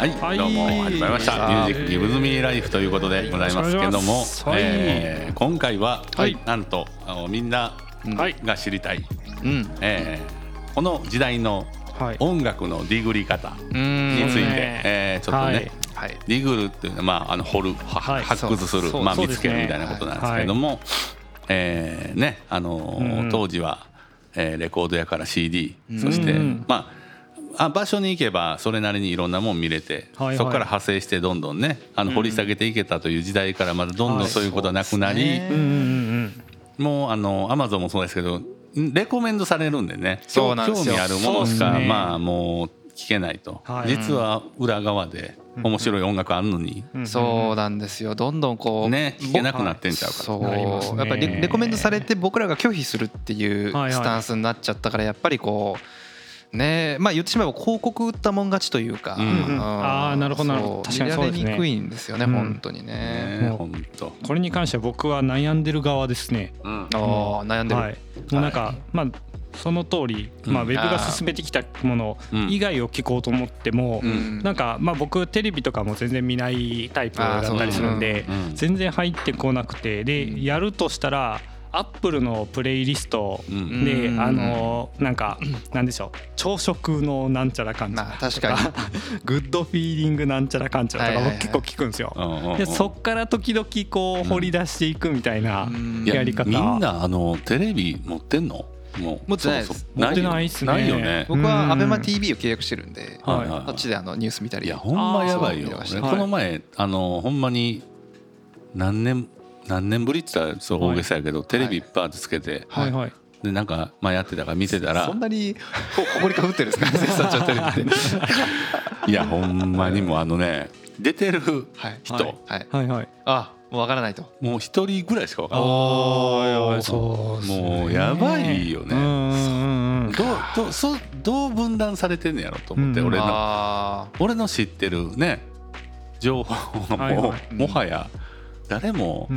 はい、はい。どうも始まりました「ミュージックギブズミーライフということでございますけども、はいえー今回は、はい。なんとあのみんなはい。が知りたい、うん。えーこの時代のはい。音楽のディグり方うん。について、うんえーちょっとね、はい。はい。ディグルっていうのは、まあ、あの掘る、ははい。発掘するまあ、見つけるみたいなことなんですけれども、えーねあのーうん。当時は、えーレコード屋から CD、そして、うん。まああ場所に行けばそれなりにいろんなもん見れて、はいはい。そこから派生してどんどんねあの掘り下げていけたという時代からまだどんどんそういうことはなくなり、もうあのアマゾンもそうですけどレコメンドされるんでね。そうなんですよ。興味あるものしか、ね。まあもう聞けないと、はい。実は裏側で面白い音楽あるのに、うん。そうなんですよ。どんどんこうね聞けなくなってんちゃうかとそう。なりますね。やっぱりレレコメンドされて僕らが拒否するっていうはいはい。スタンスになっちゃったからやっぱりこうね。まあ言ってしまえば広告売ったもん勝ちというか、うんうんあーなるほどなるほど。確かにそうですね。見られにくいんですよね、うん。本当にね。本当。これに関しては僕は悩んでる側ですね。うん。ああ悩んでる、はい。もうなんかまあその通り、まあ、うんウェブが進めてきたものうん。以外を聞こうと思っても、うん。なんかまあ僕テレビとかも全然見ないタイプだったりするんで全然入ってこなくてでやるとしたらアップルのプレイリストうん。でうん。あのなんかなんでしょう。朝食のなんちゃらかんちゃらまあ確かに。グッドフィーリングなんちゃらかんちゃらとか僕結構聞くんですよ。でそっから時々こう掘り出していくみたいなうん。いややり方。みんなあのテレビ持ってんの？もう持ってないです。持ってないっすね。ないよね。僕はうん。ABEMATV を契約してるんで、はいはいこっちであのニュース見たりいやほんまやばいよ。この前あのほんまに何年何年ぶりって言ったらそう大げさやけどテレビバーってつけてはいはい。でなんかまあやってたから見てたら。そんなにこここりかぶってるんですか？絶賛ちょっとテレビって いやほんまにもうあのね出てるはい。人。はい。はい。はいあもうわからないと。もう一人ぐらいしか分かん。ないああそうもうやばいよね。うんどうどうそうどう分断されてんねやろと思って、うん俺の。あ俺の知ってるね情報はもう、はいはい。もはや誰も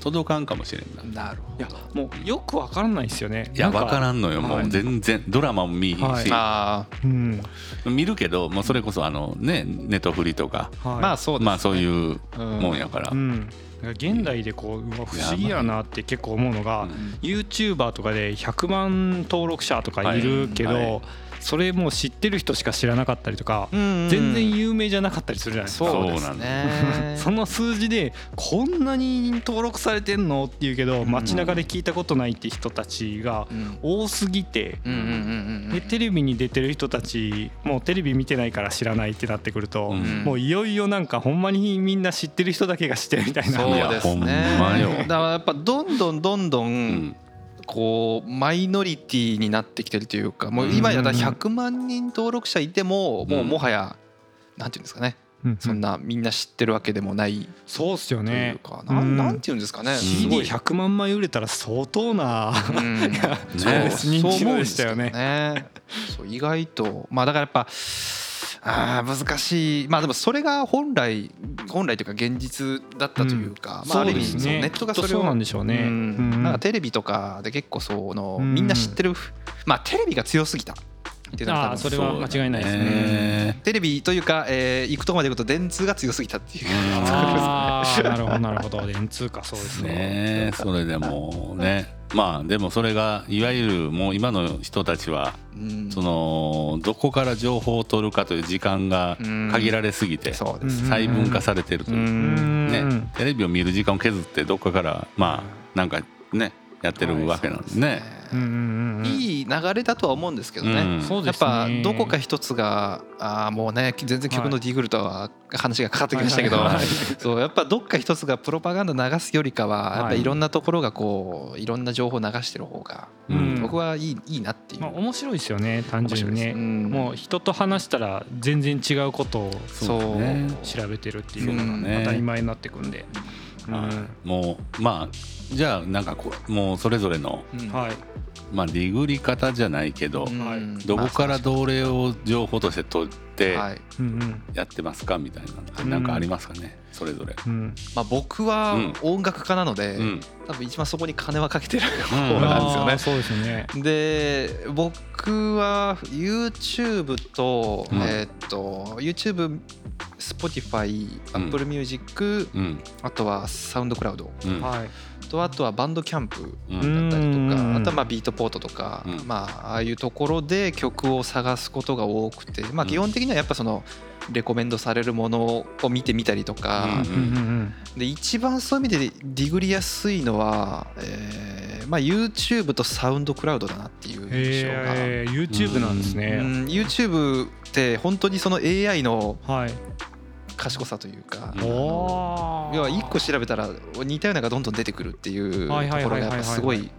届かんかもしれんな、ーなるほいやもうよくわからないですよね。いや分か。らんんのよ。もはい。う全然ドラマも見いひんし、はい。どあうん。見るけどもうそれこそあのねネトフリとか、はい。ーまあそうですね。まあそういうもんやから、うん。現代でこううわ不思議やなって結構思うのが、うん。YouTuber とかで100万登録者とかいるけど、はい。はいそれもう知ってる人しか知らなかったりとか、全全然有名じゃなかったりするじゃないですか。そうなんね。その数字でこんなに登録されてんの？って言うけど街中で聞いたことないって人たちがうん。多すぎてでテレビに出てる人たちもうテレビ見てないから知らないってなってくるとうん。もういよいよなんかほんまにみんな知ってる人だけが知ってるみたいな。そうですいやほんねまよ。だからやっぱどんどんどんどうんんこうマイノリティになってきてるというかもう今やったら100万人登録者いてももうもはやなんていうんですかね。うんそんなみんな知ってるわけでもないそうっすよというねかうなんていうんですかね。すごい。CD100 万枚売れたら相当なうん。そうでしたよね。意外と。まあだからやっぱあー難しい。まあでもそれが本来本来というか現実だったというか、まあある意味ネットがそれをそうなんでしょうね。ん。うん。なんかテレビとかで結構そのうん。みんな知ってるまあテレビが強すぎた。っていうのが多分ああそれは間違いないですね。ねテレビというか、えー行くとこまで行くと電通が強すぎたっていう。うんああなるほどなるほど。電通かそうですね。ねそれでもねまあでもそれがいわゆるもう今の人たちはうん。そのどこから情報を取るかという時間が限られすぎてそうですうん細分化されてるという。う、ん。ね、テレビを見る時間を削ってどっかからまあなんかねやってるわけなんですね。いい流れだとは思うんですけどね、うん。やっぱね。どこか一つがあーもうね全然曲のディグルとは話がかかってきましたけど、そうやっぱどっか一つがプロパガンダ流すよりかはやっぱいろんなところがこういろんな情報を流してる方がうん。僕はいいいいなっていう、まあ面白いですよね単純にね。うん。もう人と話したら全然違うことをそう。ね調べてるっていうのが当たり前になってくんで。うん。はいもうまあじゃあなんかこうもうそれぞれのうんはい。まあディグり方じゃないけど、うんはいどこからどれを情報として取ってやってますかみたいなのってなんかありますかねそれぞれ。うん。まあ、僕はうん音楽家なので、うん多分一番そこに金はかけてるうん方なんですよね。そうですよね。で僕は YouTube と,、うんえーっと YouTube Spotify、うん。Apple Music、うん。あとはサウンドクラウドとあとはバンドキャンプうんだったりとうん。かあとはまあビートポートとか、うん。まあああいうところで曲を探すことが多くて、まあ、うん。基本的にはやっぱそのレコメンドされるものを見てみたりとか、うんうんうんで一番そういう意味でディグりやすいのは、えーまあ、YouTube とサウンドクラウドだなっていう印象が。へえ YouTube なんですうねん。YouTube って本当にその AI のはい賢さというか、要は1個調べたら似たようなのがどんどん出てくるっていうところがやっぱすごい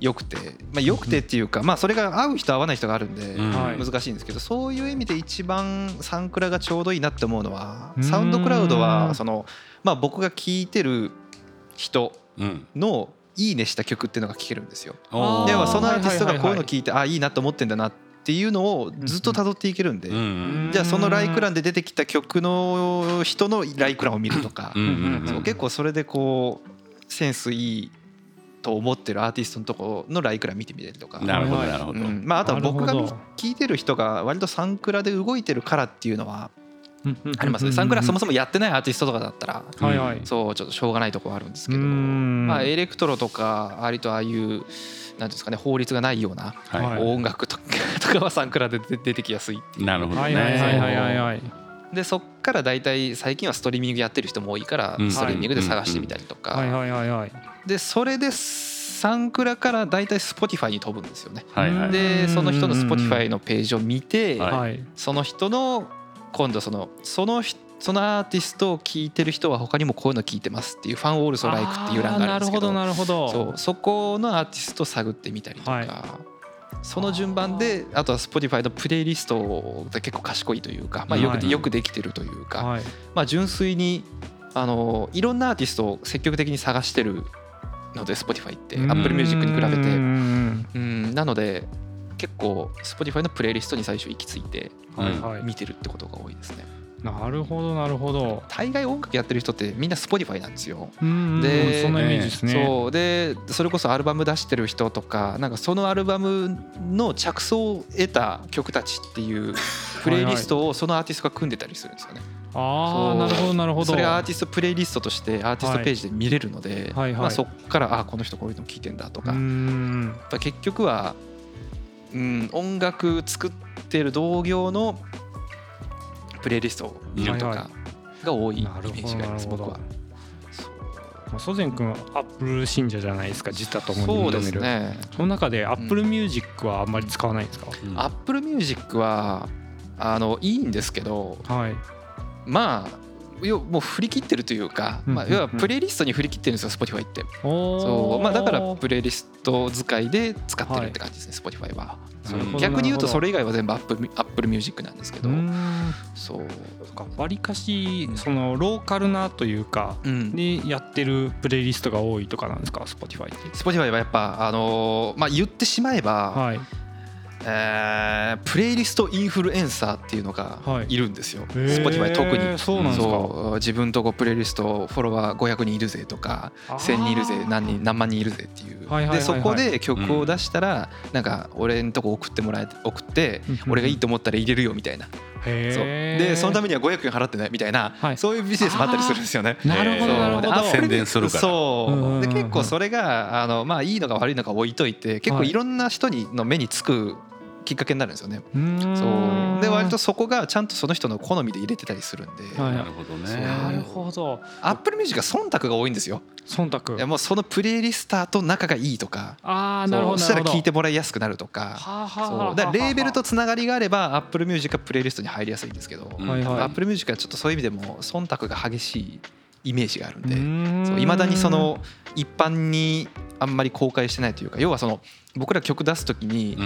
良くて。まあ良くてっていうかまあそれが合う人合わない人があるんで難しいんですけどそういう意味で一番サンクラがちょうどいいなって思うのはうん。サウンドクラウドはそのまあ僕が聴いてる人うん。のいいねした曲っていうのが聴けるんですよ。ではそのアーティストがこういうの聴いてあいいなと思ってんだなっていうのをずっと辿っていけるんで。じゃあそのライク欄で出てきた曲の人のライク欄を見るとか。そう結構それでこうセンスいいと思ってるアーティストのところのライク欄見てみたりとか。なるほどなるほど。うん。まあ、あとは僕がなるほど。聴いてる人が割とサンクラで動いてるからっていうのはあありますね。サンクラそもそもやってないアーティストとかだったらはいはい。そうちょっとしょうがないところあるんですけど。うん。まあエレクトロとか割とああいうなんですかね法律がないようなははい。音楽とか とかはサンクラで出出てきやすいいなるほどはいはいはいはいはい。でそっから大体最近はストリーミングやってる人も多いからうん。ストリーミングで探してみたりとか。はいはいはいはい。でそれでサンクラから大体 Spotify に飛ぶんですよね。はいはい。でその人のうんうんうん Spotify のページを見てはい。はい。その人の今度そのその人そのアーティストを聴いてる人は他にもこういうの聞いてますっていうファンオールソライクっていう欄があるんですけどなるほどなるほど。そうそこのアーティストを探ってみたりとか、はい。その順番であとは Spotify のプレイリストが結構賢いというか、まあ、よくはい。よくできてるというか、はい。まあ、純粋にあのいろんなアーティストを積極的に探してるので Spotify って Apple Music に比べて。うんなので結構 Spotify のプレイリストに最初行き着いてはいはい。見てるってことが多いですねなるほどなるほど。大概音楽やってる人ってみんな Spotify なんですよ。うんでそんなイメージですね。そう。でそれこそアルバム出してる人とかなんかそのアルバムの着想を得た曲たちっていう プレイリストをそのアーティストが組んでたりするんですよね。ああなるほどなるほど。それがアーティストプレイリストとしてアーティストページで見れるので、はい。はい。まあ、そこからあこの人こういうの聞いてんだとか、うんぱ結局は、うん、音楽作ってる同業のプレイリストを見るとかが多いイメージがあります僕は。まあソゼン君はアップル信者じゃないですか自他ともに認める。ね。その中でアップルミュージックはあんまり使わないんですか、うん。アップルミュージックはあのいいんですけどはい。まあ要もう振り切ってるというか、まあ、うん要はプレイリストに振り切ってるんですよ Spotify って。そう、まあ、だからプレイリスト使いで使ってるって感じですね、Spotify は。逆に言うとそれ以外は全部 Apple, Apple Music なんですけど、うん。そう、わりかしそのローカルなというかうん、でやってるプレイリストが多いとかなんですか Spotify って。Spotify はやっぱあのーまあ言ってしまえば、はいえープレイリストインフルエンサーっていうのがはい。いるんですよ、へー。Spotify 特に。そうなんですか。そう。自分とこプレイリストフォロワー500人いるぜとかあー。1000人いるぜ何人何万人いるぜっていう。はいはいはいはい。でそこで曲を出したらなんか俺んとこ送ってもらえて送ってうん俺がいいと思ったら入れるよみたいな。そう。でそのためには500円払ってねみたいなはい。そういうビジネスもあったりするんですよね。なるほどえーなるほ宣伝するから。そう。うんうんうんうん。で結構それがあのまあいいのか悪いのか置いといて結構はい。いろんな人にの目につくきっかけになるんですよね。そう。で割とそこがちゃんとその人の好みで入れてたりするんで、はい。なるほどね。なるほど。Apple Music は忖度が多いんですよ。忖度。いやもうそのプレイリスターと仲がいいとか。ああなるほどそう。したらなるほど。聞いてもらいやすくなるとか。レーベルとつながりがあれば Apple Music はプレイリストに入りやすいんですけど、うん。はいはい。Apple Music はちょっとそういう意味でも忖度が激しいイメージがあるんで。いいまだにその一般にあんまり公開してないというか要はその僕ら曲出す時に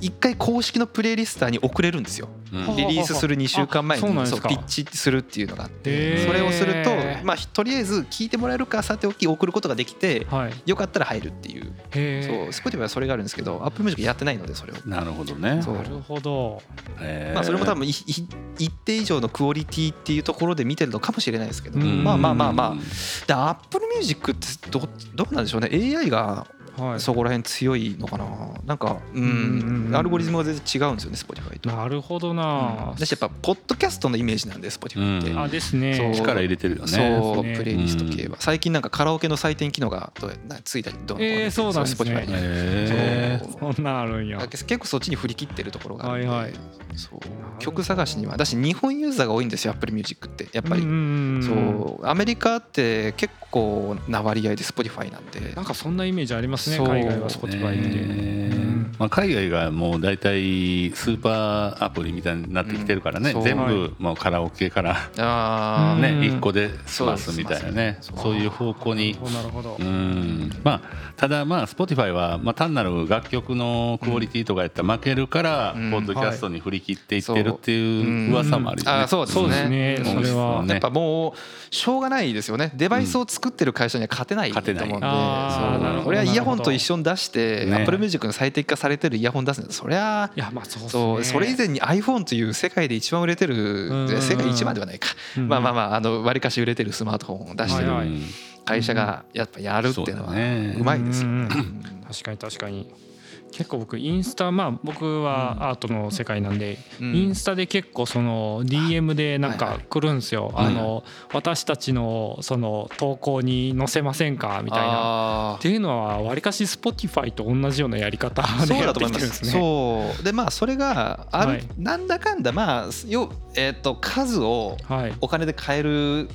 一回公式のプレイリスターに送れるんですよ。うん。リリースする2週間前あそうなんですか。にそうピッチするっていうのがあって。それをするとまあとりあえず聞いてもらえるかさておき送ることができてはい。よかったら入るっていう。へそう Spotify はそれがあるんですけど Apple Music やってないのでそれを。なるほどね。なるほど。まあそれも多分いい一定以上のクオリティっていうところで見てるのかもしれないですけど。うん。まあまあまあまあ。で Apple Music ってどどうなんでしょうね。AI がはい。そこら辺強いのかな。なんかううんうんうんん。アルゴリズムが全然違うんですよね Spotify と。なるほどな、だしやっぱポッドキャストのイメージなんで Spotify って、うん。あですね。力入れてるよね。そうね。プレイリスト系は。最近なんかカラオケの採点機能がどうやなついたりどうのこうのえーそうなんですね。Spotify に。へそう。そんなんあるんや。結構そっちに振り切ってるところがあるんで、はいはい。そう。曲探しには。だし日本ユーザーが多いんですよ Apple Music ってやっぱり、うんうんうん。そう。アメリカって結構な割合で Spotify なんでなんかそんなイメージありますねそう。海外は Spotify って、ねうん。まあ、海外がもう大体スーパーアプリみたいになってきてるからね、う。ん全は部もうカラオケからあー。ね、うん。1個で済ます。みたいなね。そうそういう方向に。なるほど、うん。まあただまあ Spotify はまあ単なる楽曲のクオリティとかやったら負けるからうん。ポッドキャストに振り切っていってるっていう噂もあるよね。あーそうですそうですね。うん。それは。ね。やっぱもうしょうがないですよね。デバイスを作ってる会社には勝てないと思うんで、勝てない。あーなるほどそう俺はイヤホンと一緒に出して、ね。Apple Music の最適化されてるイヤホン出すそりゃいやまあそうですね。そうそれ以前に iPhone という世界で一番売れてるうん。世界一番ではないか、うん。まあまあまああの割かし売れてるスマートフォンを出してる会社がやっぱやるっていうのはそうだね。うまいですよ。ね。うん。確かに確かに結構僕インスタまあ僕はアートの世界なんで、うん。インスタで結構その DM でなんかはいはい。来るんですよ、はいあの私たちのその投稿に載せませんか？みたいな。っていうのはわりかし Spotify と同じようなやり方でやって。きてるんですすね。そう。でまあそれがある、はい。なんだかんだまあよえっ、と数をはい。お金で買えるん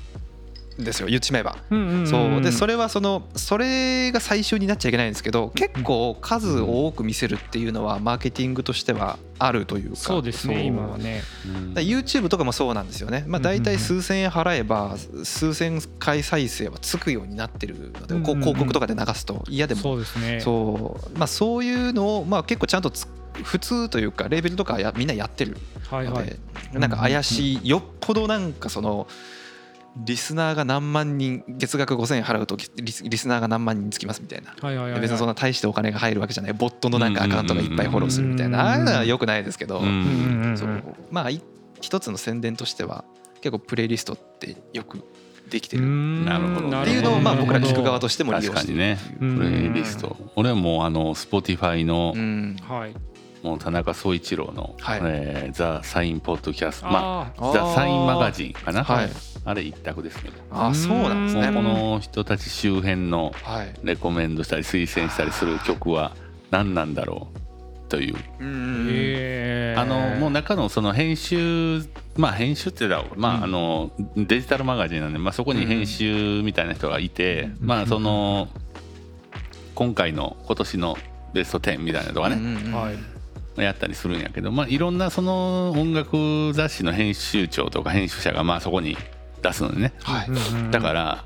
ですよ言っちまえば。うんうんんそう。でそれはそのそれが最終になっちゃいけないんですけど結構数を多く見せるっていうのはマーケティングとしてはあるというか。そうですね今はね。YouTube とかもそうなんですよね、まあ、大体数千円払えば数千回再生はつくようになってるのでこう広告とかで流すと嫌でも。そうですね。そう。まあそういうのをまあ結構ちゃんとつ普通というかレーベルとかやみんなやってるのはいはい。でなんか怪しい。よっぽどなんかそのリスナーが何万人月額5000円払うとリスリスナーが何万人つきますみたいな。はいはいはいはい。別にそんな大してお金が入るわけじゃない。ボットのなんかアカウントがいっぱいフォローするみたいうんなああいうのはよくないですけど、まあい一つの宣伝としては結構プレイリストってよくできてる。っなるほどね。ていうのをまあ僕ら聞く側とししても利用してる確かにね。うん。プレイリスト。俺はもうあの Spotify の。もう田中総一郎のはい。えーザ・サインポッドキャストまああザ・サインマガジンかな？はい。あれ一択ですねああそうなんですね。この人たち周辺のはい。レコメンドしたり推薦したりする曲は何なんだろうという。あのもう中のその編集まあ編集ってだろうまああのデジタルマガジンなんでまあそこに編集みたいな人がいてまあその今回の今年のベスト10みたいなとかね。うんうん。はい。やったりするんやけどまあいろんなその音楽雑誌の編集長とか編集者がまあそこに出すのね。はい。だから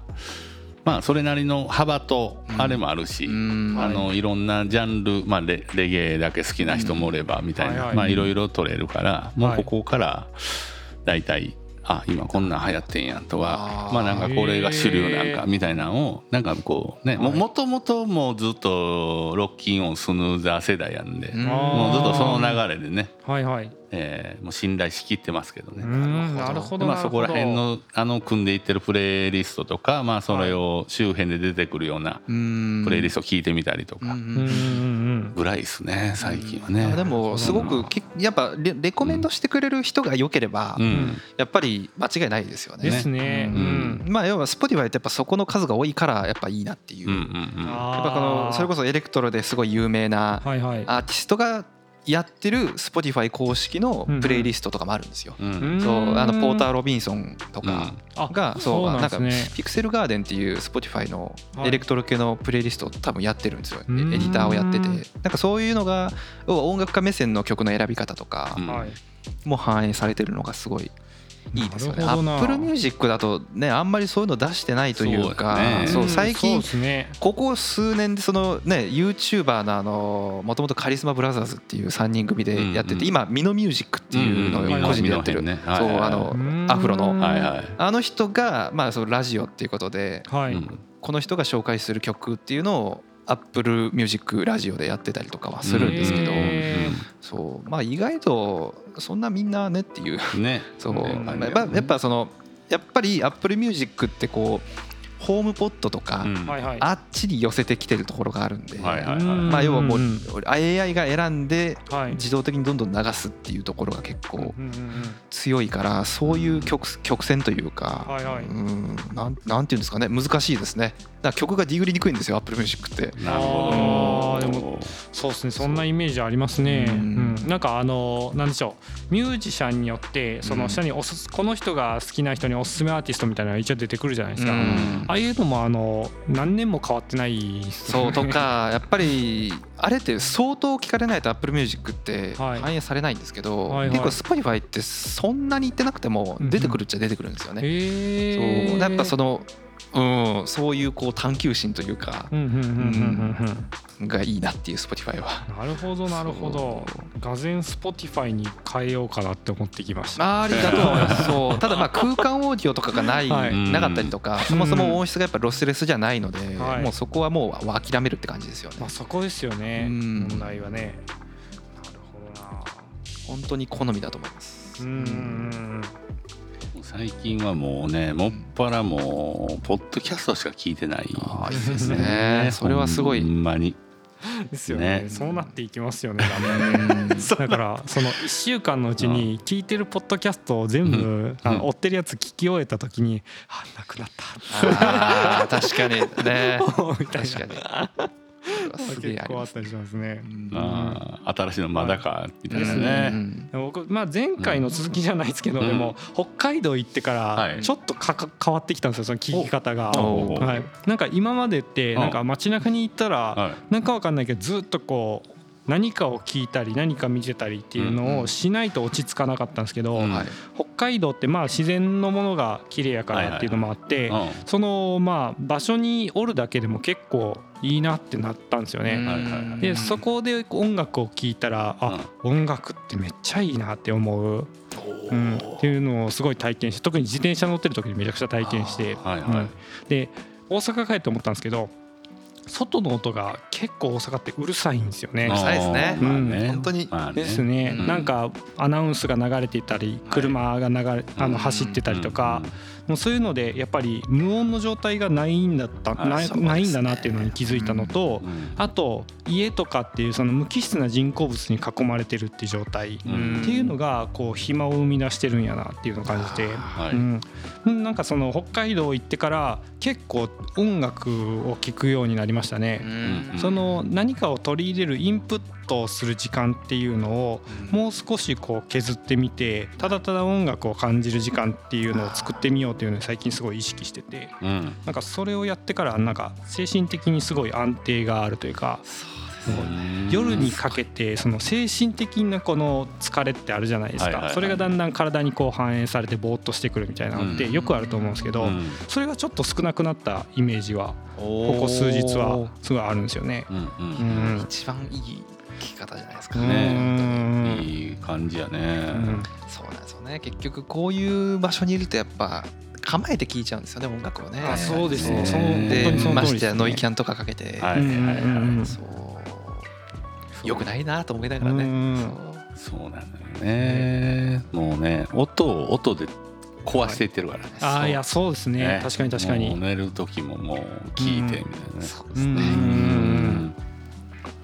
まあそれなりの幅とあれもあるし、うん。あのいろんなジャンル、まあ、レレゲエだけ好きな人もおればみたいな、はいはい。まあいろいろ取れるからもうここから大体あ今こんなん流行ってんやんとかまあなんかこれが主流なんかみたいなのをなんかこうねももともともうずっとロッキンオンスヌーザー世代やんで、うん。もうずっとその流れでね、はいはい。えーもう信頼しきってますけどね。うんなるほど。まあ、そこら辺のあの組んでいってるプレイリストとか、まあ、それを周辺で出てくるようなうんプレイリスト聞いてみたりとかぐらいですね最近はね。あでもすごくきやっぱレレコメンドしてくれる人が良ければうんやっぱり間違いないですよね。ですね。まあ要は Spotify ってやっぱそこの数が多いからやっぱいいなっていう。うんうやっぱこのそれこそエレクトロですごい有名なはいはい。アーティストがやってる Spotify 公式のプレイリストとかもあるんですよ。うん。うん。そうあのポーター・ロロビンソンとかあがそうなんですね。なんかピクセルガーデンっていう Spotify のはい。エレクトロ系のプレイリストを多分やってるんですよ、エうん。エディターをやってて。なんかそういうのが要は音楽家目線の曲の選び方とか。も反映されてるのがすごいいいですよね。なるほどな。Apple Music だとねあんまりそういうの出してないというかそうやね。最近ね。ここ数年でそのね YouTuber のあのもともとカリスマブラザーズっていう3人組でやってうん。うんて今ミノミュージックっていうのを個人でやってる。そうあのうん。アフロの。はいはい。あの人がまあそのラジオっていうことでこの人が紹介する曲っていうのを Apple Music ラジオでやってたりとかはするんですけどへそうまあ意外とそんなみんなねっていう。そう、うんまあやっぱやっぱそのやっぱり Apple Music ってこうホームポットとか、うん。はいはい。あっちに寄せてきてるところがあるんで、はいはいうんまあ、要はもううん。AI が選んではい。自動的にどんどん流すっていうところが結構強いからそういう曲曲線というか、はいはい。うんなんなんていうんですかね難しいですね。だから曲がディグりにくいんですよ Apple Music って。なるほど。でもそうですね。そんなイメージありますね、ううん。んなんかあのなんでしょう。ミュージシャンによってその下におすすこの人が好きな人におすすめアーティストみたいなのが一応出てくるじゃないですか、うんああいうのもあの何年も変わってないそうとか やっぱりあれって相当聞かれないと Apple Music ってはい。反映されないんですけど、はいはい。結構 Spotify ってそんなに言ってなくても出てくるっちゃ出てくるんですよね。へえそう。やっぱそのうん、そういうこう探求心というかがいいなっていう Spotify は。なるほどなるほど。がぜん Spotify に変えようかなって思ってきました。まあありだと思います。そう。ただまあ空間オーディオとかがない、はい。なかったりとか、そもそも音質がやっぱロスレスじゃないので、はい。もうそこはもう諦めるって感じですよね。まあ。そこですよね。うん。問題はね。なるほどな。本当に好みだと思います。うん最近はもうねもっぱらもうポッドキャストしか聞いてない。ああいいですね。それはすごい。ほ。んまに。ですよね。ね。そうなっていきますよねだんだん。ね だからその1週間のうちに聞いてるポッドキャストを全部あの追ってるやつ聞き終えた時にあなくなった。確かに。ね。確かに。すげえ結構あったりしますね。あー新しいのまだかみたいなうん。ね僕まあ、前回の続きじゃないですけど、うん。でも北海道行ってかはい。らちょっとかか変わってきたんですよその聞き方が。おはい、なんか今までってなんか街中に行ったらはい。なんかわかんないけどずっとこう何かを聞いたり何か見てたりっていうのをしないと落ち着かなかったんですけど、北海道ってまあ自然のものが綺麗やからっていうのもあって、うん。そのまあ場所におるだけでも結構いいなってなったんですよね。でそこで音楽を聴いたらあ、音楽ってめっちゃいいなって思う、うん、っていうのをすごい体験して特に自転車乗ってる時にめちゃくちゃ体験して、で大阪帰って思ったんですけど外の音が結構大阪ってうるさいんですよね。うる。さいですね。まあね。本当に。まあねですね、うんなんかアナウンスが流れていたり車が流れ、あの走ってたりとか、もうそういうのでやっぱり無音の状態がないんだったあないないんだなっていうのに気づいたのと、うんあと家とかっていうその無機質な人工物に囲まれてるっていう状態うんっていうのがこう暇を生み出してるんやなっていうのを感じて、はい。うん、なんかその北海道行ってから結構音楽を聴くようになりましたね。うんその何かを取り入れるインプットをする時間っていうのをもう少しこう削ってみてただただ音楽を感じる時間っていうのを作ってみようっていうのを最近すごい意識しててうん。なんかそれをやってからなんか精神的にすごい安定があるというか夜にかけてその精神的なこの疲れってあるじゃないですか。それがだんだん体にこう反映されてぼーっとしてくるみたいなのってよくあると思うんですけどうん。それがちょっと少なくなったイメージはこここ数日はすごいあるんですよね。一番いい聞き方じゃないですか。うん。ね。ねいい感じやね。うん。そうなんですよね。結局こういう場所にいるとやっぱ構えて聞いちゃうんですよね音楽をね。あそうですね。そう。本でましてやノイキャンとかかけて、はいうんうんうんうんそう。よくないなと思いながらね。うん。そう。そうなのよね。もうね音を音で壊していってるからね。ああいやそうですね。ね。確かに確かに。寝る時ももう聞いてみたいな。ねうん。そうですね。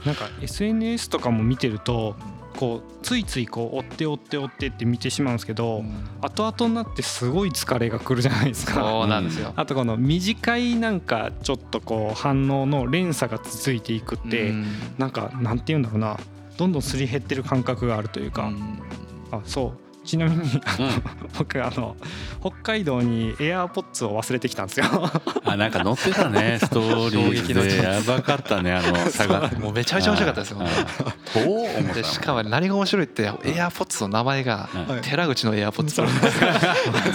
うんなんか SNS とかも見てるとこうついついこう追って追って追ってって見てしまうんですけど後々になってすごい疲れがくるじゃないですか。そうなんですよ。あとこの短いなんかちょっとこう反応の連鎖が続いていくってうん。なんかなんて言うんだろうな。どんどんすり減ってる感覚があるというか、うん。あそうちなみにあの、僕あの北海道にエアーポッツを忘れてきたんですよ。あなんか載ってたね ストーリーでやばかったねあの差が。もうめちゃめちゃ面白かったですよ。でしかも何が面白いってエアポッツの名前がはい。寺口のエアポッツ。なんですよ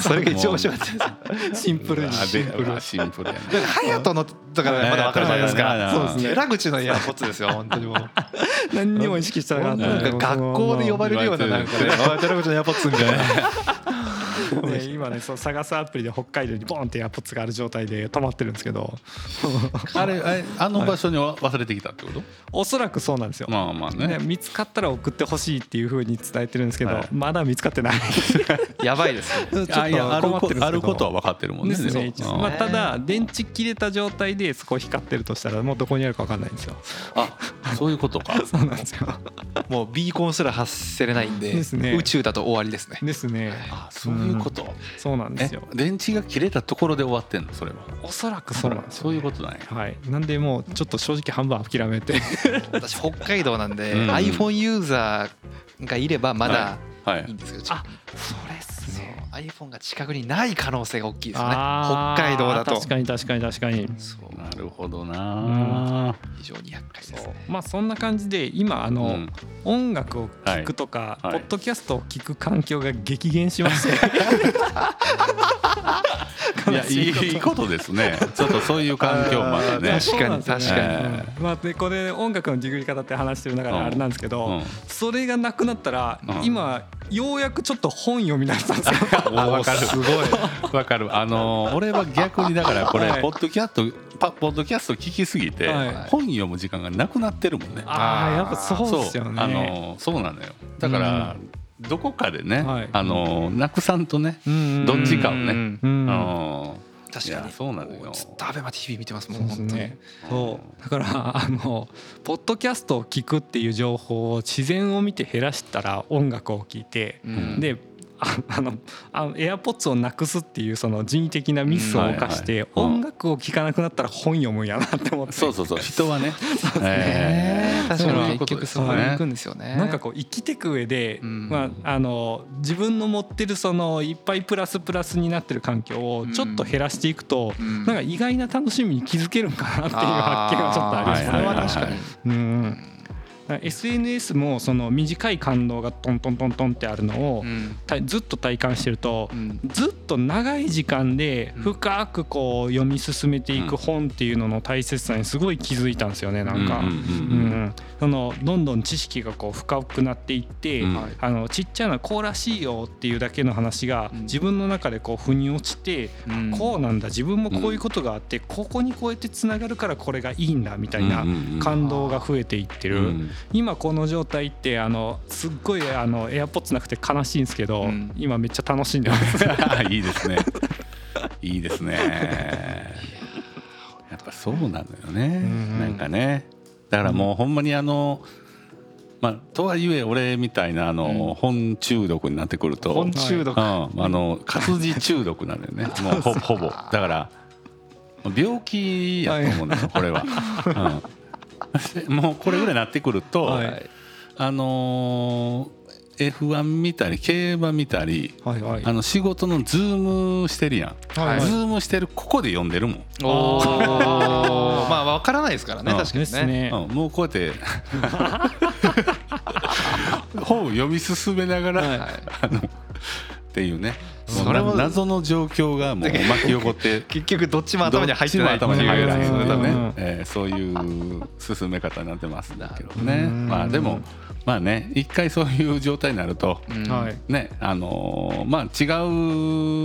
それが一番面白かったです。シンプルに。あシンプルでシンプル。隼人のだからまだ分かるじゃないですか。はいはいはいそうですね。寺口のエアポッツですよ本当にもう。何にも意識してなかった学校で呼ばれるようななんかね。あ寺口のエアポッツみたいない今ねそう探すアプリで北海道にボンってエアポッツがある状態で止まってるんですけど。あれあれあの場所にわ忘れてきたってこと？おそらくそうなんですよ、まあまあね。ね見つかったら送ってほしいっていうふうに伝えてるんですけど、はい。まだ見つかってない。やばいですね。ちょっと困ってるんですけど。あることは分かってるもんねですねまあ、ただ電池切れた状態でそこ光ってるとしたらもうどこにあるか分かんないんですよ。あそういうことか。そうなんですよ。もうビーコンすら発せれないんでですね。宇宙だと終わりですね。ですね。あそういうこと、そうなんですえよ電池が切れたところで終わってんの？それは。おそらくそうなんですよそういうことなんや。はい。なんでもうちょっと正直半分諦めて。私北海道なんでうん。iPhone ユーザーがいればまだはい。い。いんですけどあそれっすそうね iPhone が近くにない可能性が大きいですよね。北海道だと。確かに確かに確かに。そう。なるほどな、非常に厄介ですそう。ねまあそんな感じで今あの、うん。音楽を聴くとか、はい。はい。ポッドキャストを聞く環境が激減しまして。いやいいことですね。ちょっとそういう環境まだね。確かに確かに。えうん。まあ、でこれ音楽のディグり方って話してる中であれなんですけど、うん。それがなくなったら、うん。今ようやくちょっと本読み出したんですよ。あ分かる。すごい。分かる。あの俺は逆にだからこれ、はいポッドキャストパポッドキャスト聞きすぎて、はい。本読む時間がなくなってるもんね。ああやっぱそうですよね。あのそうなのよ。だから、どこかでね、はい。あのなくさんとね、うんどっちかをね、うんうんうん確かに。そうなのよ。ずっとアベマ t v 見てますもそうんです本当に。ね。そう。だからあのポッドキャストを聞くっていう情報を自然を見て減らしたら音楽を聞いて、うん。でああのあのエアポッツをなくすっていうその人為的なミスを犯して、音楽を聴かなくなったら本読むんやなって思って。そうそうそう人はね。ね確そうかにいうことです結局そこにね行くんですよね。なんかこう生きてく上で、うん。まあ、あの自分の持ってるそのいっぱいプラスプラスになってる環境をちょっと減らしていくと、うん。なんか意外な楽しみに気づけるんかなっていう発見がちょっとありますね。ーそれは確かに。うん SNS もその短い感動がトントントントンってあるのをずっと体感してるとうん。ずっと長い時間で深くこう読み進めていく本っていうのの大切さにすごい気づいたんですよねなんか。そのどんどん知識がこう深くなっていって、あのちっちゃなこうらしいよっていうだけの話がうん。自分の中でこう腑に落ちて、うん。こうなんだ自分もこういうことがあって、ここにこうやってつながるからこれがいいんだみたいな感動が増えていってる、うん今この状態ってあのすっごいあのエアポッツなくて悲しいんですけど、うん今めっちゃ楽しんでます。いいですね。いいですね。やっぱそうなのよね。んなんかね。だからもうほんまにあの。まあ、とはいえ俺みたいなあの、本中毒になってくると本中毒うん、あの活字中毒なのよね もうほほぼだから病気やと思うんだよこれは、うん、もうこれぐらいになってくると、はい。あのー F1 見たり競馬見たりはいはい。あの仕事のズームしてるやん、はいズームしてるここで読んでるもん、まあ分からないですからねうん。確かにね。ですね。うん、もうこうやって 本を読み進めながら、はい。あのっていうねそれも謎の状況がもう巻き起こって 結局どっちも頭に入ってないどっちも頭に入らないうでねうん、えーそういう進め方になってますけどうね。んまあでもまあね一回そういう状態になると、うん。はい。ねあのーまあ違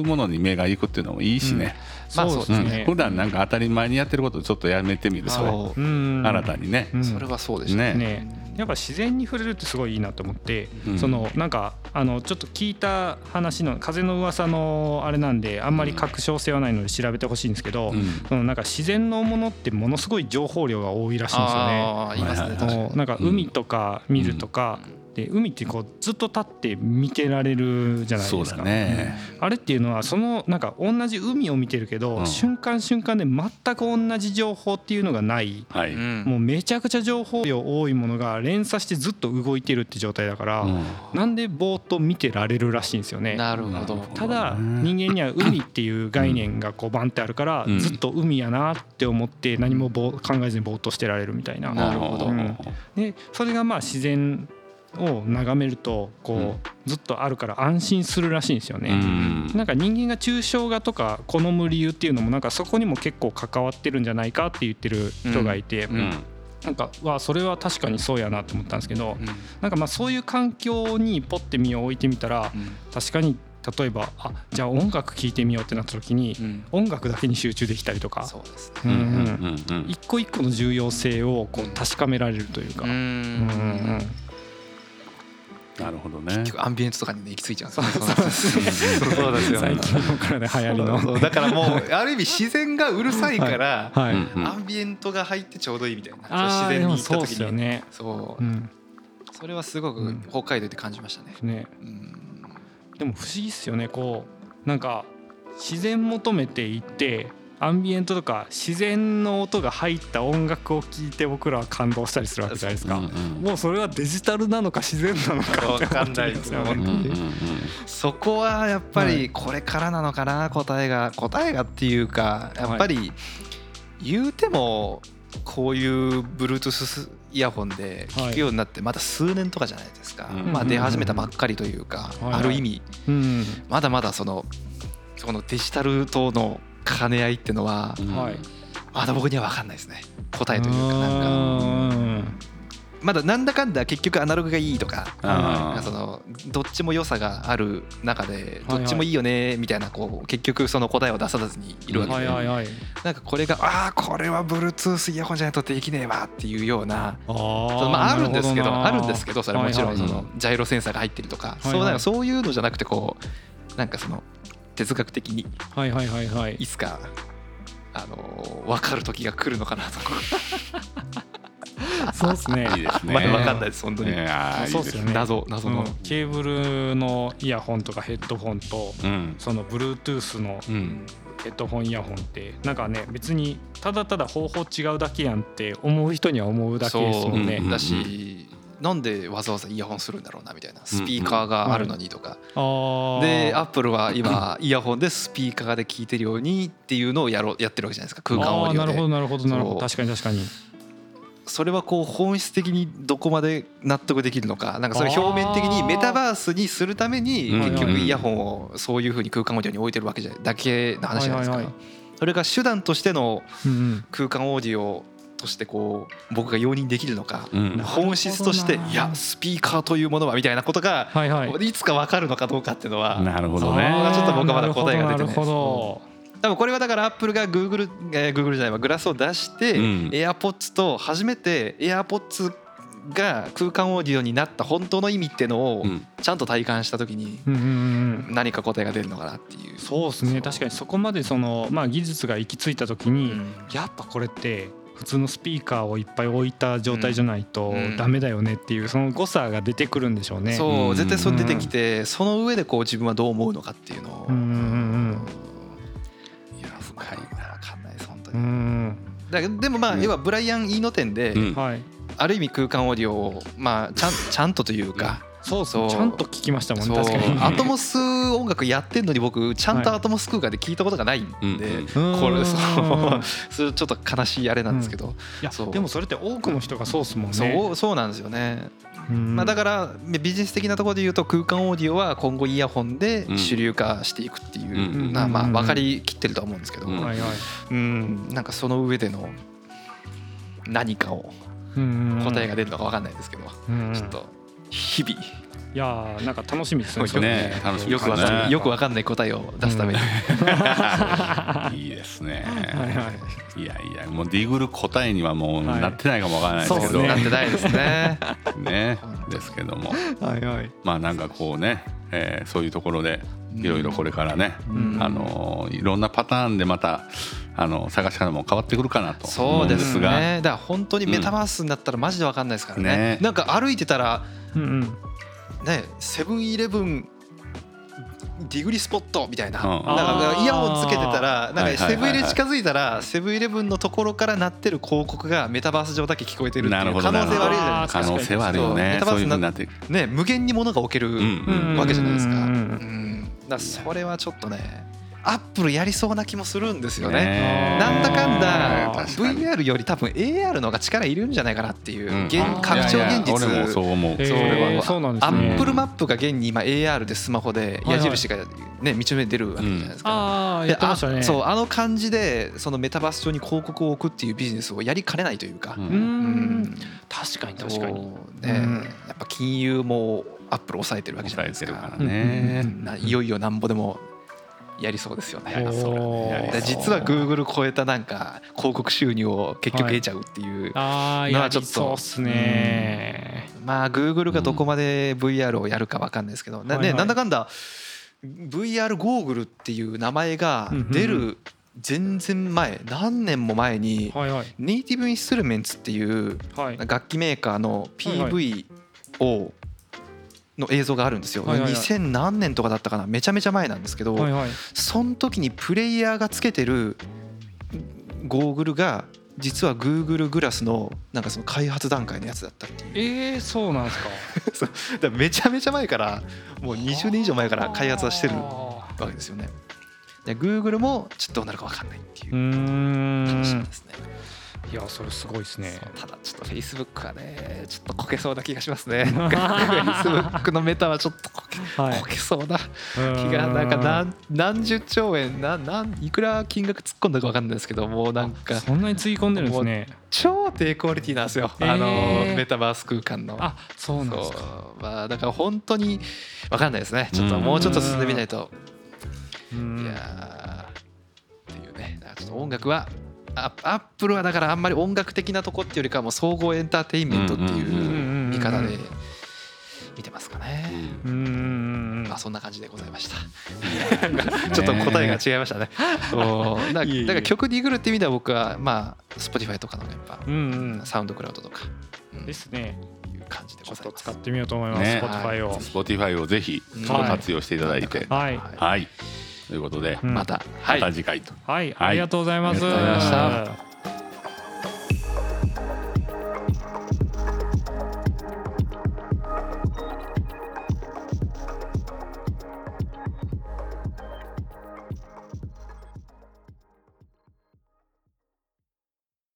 うものに目がいくっていうのもいいしね、まあそうですね。うん。普段なんか当たり前にやってることをちょっとやめてみるとそう。うん。新たにね、うんそれはそうでしたね。ねやっぱ自然に触れるってすごいいいなと思って、うん。そのなんかあのちょっと聞いた話の風の噂のあれなんであんまり確証性はないので調べてほしいんですけど、うん。そのなんか自然のものってものすごい情報量が多いらしいんですよね。あいますなんか海とか見るとか、で海ってこうずっと立って見てられるじゃないそうですか。だね、あれっていうのはそのなんか同じ海を見てるけど、うん。瞬間瞬間で全く同じ情報っていうのがない。はい、うん。もうめちゃくちゃ情報量多いものが連鎖してずっと動いてるって状態だから、うん。なんでぼーっと見てられるらしいんですよね。なるほど。ただうん人間には海っていう概念がこうバンってあるからうん。ずっと海やなって思って何もぼー考えずにぼーっとしてられるみたいな。なるほど。うん。でそれがまあ自然を眺めるとこうずっとあるから安心するらしいんですようね。ん。なんか人間が抽象画とか好む理由っていうのもなんかそこにも結構関わってるんじゃないかって言ってる人がいて、なんかわそれは確かにそうやなと思ったんですけどうん。なんかまあそういう環境にポッて身を置いてみたらうん。確かに例えばあじゃあ音楽聴いてみようってなった時にうん。音楽だけに集中できたりとか一個一個の重要性をこう確かめられるというか。ううんうんうんんなるほどね結局アンビエントとかにね行き着いちゃうんですよねそうそうですよ最近のからで流行りの。そうだからもうある意味自然がうるさいから、はい。うんうんアンビエントが入ってちょうどいいみたいな自然にもそうです行った時によね。そううん。それはすごくうん北海道で感じましたね。ね。うんでも不思議っすよね。こうなんか自然求めていって。アンビエントとか自然の音が入った音楽を聴いて僕らは感動したりするわけじゃないですか。うんうんもうそれはデジタルなのか自然なのかって思ってるわかんないですよね。うんうんうんそこはやっぱはい。りこれからなのかな答えが。答えがっていうかやっぱり言うてもこういう Bluetooth イヤホンで聞くようになってまだ数年とかじゃないですか、うんまあ出始めたばっかりというか、はいある意味。うん。まだまだそのそのデジタルとの兼ね合いってのはうんはい。まだ僕には分かんないですね。答えというかなんか。うんまだなんだかんだ結局アナログがいいとかそのどっちも良さがある中ではいどっちもいいよねみたいなこう結局その答えを出さずにいるわけで。なんかこれがああこれは Bluetooth イヤホンじゃないとできねえわっていうようなあまああるんですけどあるんですけどそれはもちろんそのジャイロセンサーが入ってるとか。そうなんかそういうのじゃなくてこうなんかその哲学的に。はいはいはいはい。い。つかあの分かる時が来るのかなと。そうですね。いいですね。まだ分かんないです本当に。そうっすよね。謎謎の。うん。ケーブルのイヤホンとかヘッドホンとうん。その Bluetooth のうん。ヘッドホンイヤホンってなんかね別にただただ方法違うだけやんって思う人には思うだけですもんね。うん。なんでわざわざイヤホンするんだろうなみたいなスピーカーがあるのにとか。あでアあップルは今イヤホンでスピーカーで聞いてるようにっていうのをやろうやってるわけじゃないですか空間オーディオで。なるほどなるほどなるほど。確かに確かに。それはこう本質的にどこまで納得できるのかなんかそれ表面的にメタバースにするためにうん。結局イヤホンをそういうふうに空間オーディオに置いてるわけじゃだけの話じゃないですかはいはいはそれが手段としての空間オーディオとしてこう僕が容認できるのかうん本質としていやスピーカーというものはみたいなことがはいはい。いつか分かるのかどうかっていうのはなるほどね。ちょっと僕はまだ答えが出てないですなるほ多分これはだからアップルが Google, えー Google じゃないわグラスを出して、うん AirPods と初めて AirPods が空間オーディオになった本当の意味っていうのをうんちゃんと体感した時に。何か答えが出るのかなっていう。そうですね確かにそこまでそのまあ技術が行き着いた時に、うんやっぱこれって普通のスピーカーをいっぱい置いた状態じゃないとうん。ダメだよねっていうその誤差が出てくるんでしょうね。そううん。絶対それ出てきてその上でこう自分はどう思うのかっていうのを、うんうんうんいや深いな分かんないです本当うに。んだでもまあうん。要はブライアン・イーノ店で、ある意味空間オーディオをまあちゃんちゃんとというか、そうそう。ちゃんと聞きましたもんね確かに。アトモス音楽やってんのに僕ちゃんとアトモス空間で聞いたことがないんで、うんうんこれそううん。それちょっと悲しいあれなんですけど、いやそう。でもそれって多くの人がそうっすもんね。そうそうなんですよね、うん。まあ、だからビジネス的なところで言うと空間オーディオは今後イヤホンで主流化していくっていう、うんなまあうん分かりきってるとは思うんですけど、うん。はいはい。うん。なんかその上での何かをうん答えが出るのか分かんないですけど、うん。ちょっと日々いやーなんか楽しみですね。ね楽しみよくわかんないよくわかかんない答えを出すために、いいですね。はいはい。いやいやもうディグル答えにはもうはいなってないかもわからないですけど、そうですなってないですね。ねですけどもはいはい。まあなんかこうね、えーそういうところでいろいろこれからね、うん。あのいろんなパターンでまたあの探し方も変わってくるかなと。思そううんでですすが、ね。だから本当にメタバースになったらマジでわかんないですからね。ね。なんか歩いてたらうんうん。ねセブンイレブンディグリスポットみたいな,、うん。なんかイヤホンつけてたらなんかセブンイレ近づいたらセブンイレブンのところから鳴ってる広告がメタバース上だけ聞こえてるってないう可能性はあるじゃないですか。可能性はあるよそうメねそういうタバースなふうになってね無限に物が置けるうんうんわけじゃないですか。うんうんうん。うんだそれはちょっとねアップルやりそうな気もするんですよね。ね。なんだかんだ VR より多分 AR の方が力いるんじゃないかなっていううん。現拡張現実。そう思う、えーそれは。アップルマップが現に今 AR でスマホで矢印がね道目出るわけじゃないですか。ああそうあの感じでそのメタバース上に広告を置くっていうビジネスをやりかねないというか。確かに確かに。ね。うん。やっぱぱ金融もアップル抑えてるわけじゃないですか。からね。いよいよなんぼでもやりそうですよね。やりそうおー。やりそうで実は Google 超えたなんか広告収入を結局得ちゃうっていう、ああやりまあちょっとそうっすね。まあ Google がどこまで VR をやるかわかんないですけど、なねはいはい。なんだかんだ VR ゴーグルっていう名前が出うんうん。る全然前何年も前にはいはい。ネイティブインストゥルメンツっていうはい。楽器メーカーのはいはい。PV をの映像があるんですよ、はいはいはい。2000何年とかだったかな。めちゃめちゃ前なんですけど、はいはい。その時にプレイヤーがつけてるゴーグルが実は Google グラスのなんかその開発段階のやつだったっていう。えー、そうなんですか？だめちゃめちゃ前からもう20年以上前から開発はしてるあわけですよね。で Google もちょっとどうなるか分かんないっていう。楽しみんですねいやそれすごいですね。ただちょっと Facebook はねちょっとこけそうな気がしますね。Facebook のメタはちょっとこけ,、はい。こけそうな気気がなんか何何十兆円ななんいくら金額突っ込んだか分かんないですけどもうなんかそんなにつぎ込んでるんですね。超低クオリティなんですよ、えー。あのメタバース空間の。あそうなんですか。まあだから本当に分かんないですね。ちょっともうちょっと進んでみないと。うん。いやーっていうね。ちょっと音楽はアアップルはだからあんまり音楽的なとこっていうよりかはもう総合エンターテインメントっていう見方で見てますかね。うん。まあそんな感じでございました。う んちょっと答えが違いましたね。だから曲ディグるって意味では僕はまあ Spotify とかのやっぱサウンドクラウドとか、うん。ですね。いう感じでちょっございます。と使ってみようと思います、ね。Spotify を。Spotify をぜひ活用していただいて。はい。はいということでうん。また、まはい。た次回と。はい、ありがとうございます。ありがとうございました